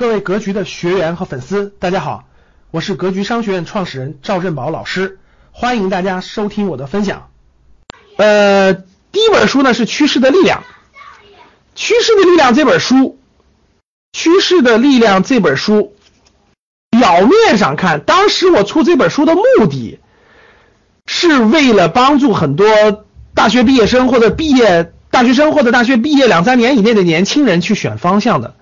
各位格局的学员和粉丝，大家好，我是格局商学院创始人赵振宝老师，欢迎大家收听我的分享。呃，第一本书呢是《趋势的力量》，《趋势的力量》这本书，《趋势的力量》这本书，表面上看，当时我出这本书的目的，是为了帮助很多大学毕业生或者毕业大学生或者大学毕业两三年以内的年轻人去选方向的。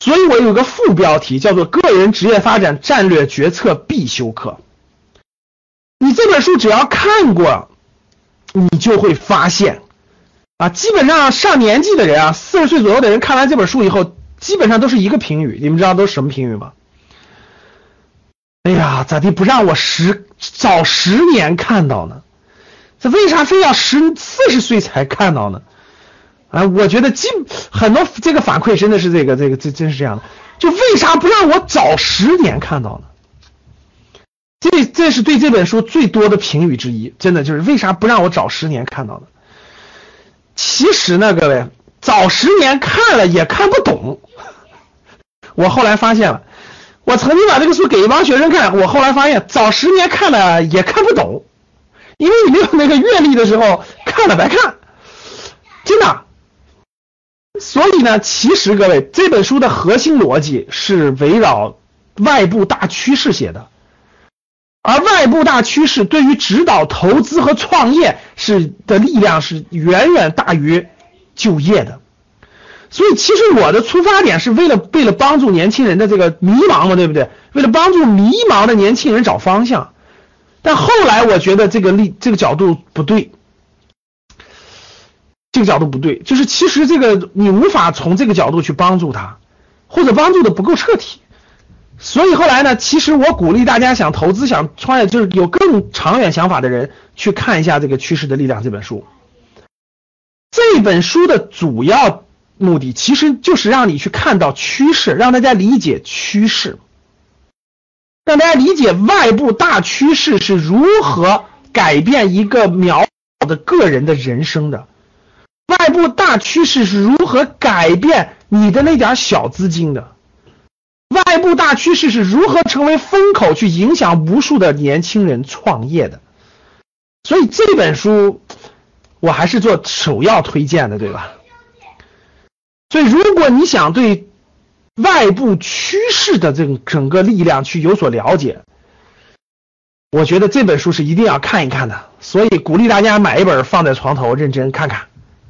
所以我有个副标题叫做“个人职业发展战略决策必修课”。你这本书只要看过，你就会发现啊，基本上上年纪的人啊，四十岁左右的人看完这本书以后，基本上都是一个评语。你们知道都是什么评语吗？哎呀，咋地不让我十早十年看到呢？这为啥非要十四十岁才看到呢？啊，我觉得基很多这个反馈真的是这个这个这真是这样的，就为啥不让我早十年看到呢？这这是对这本书最多的评语之一，真的就是为啥不让我早十年看到呢？其实呢，各位早十年看了也看不懂。我后来发现了，我曾经把这个书给一帮学生看，我后来发现早十年看了也看不懂，因为你没有那个阅历的时候看了白看，所以呢，其实各位这本书的核心逻辑是围绕外部大趋势写的，而外部大趋势对于指导投资和创业是的力量是远远大于就业的。所以其实我的出发点是为了为了帮助年轻人的这个迷茫嘛，对不对？为了帮助迷茫的年轻人找方向。但后来我觉得这个立这个角度不对。这个角度不对，就是其实这个你无法从这个角度去帮助他，或者帮助的不够彻底。所以后来呢，其实我鼓励大家想投资、想创业，就是有更长远想法的人去看一下这个《趋势的力量》这本书。这本书的主要目的其实就是让你去看到趋势，让大家理解趋势，让大家理解外部大趋势是如何改变一个渺小的个人的人生的。外部大趋势是如何改变你的那点小资金的？外部大趋势是如何成为风口去影响无数的年轻人创业的？所以这本书我还是做首要推荐的，对吧？所以如果你想对外部趋势的这个整个力量去有所了解，我觉得这本书是一定要看一看的。所以鼓励大家买一本放在床头，认真看看。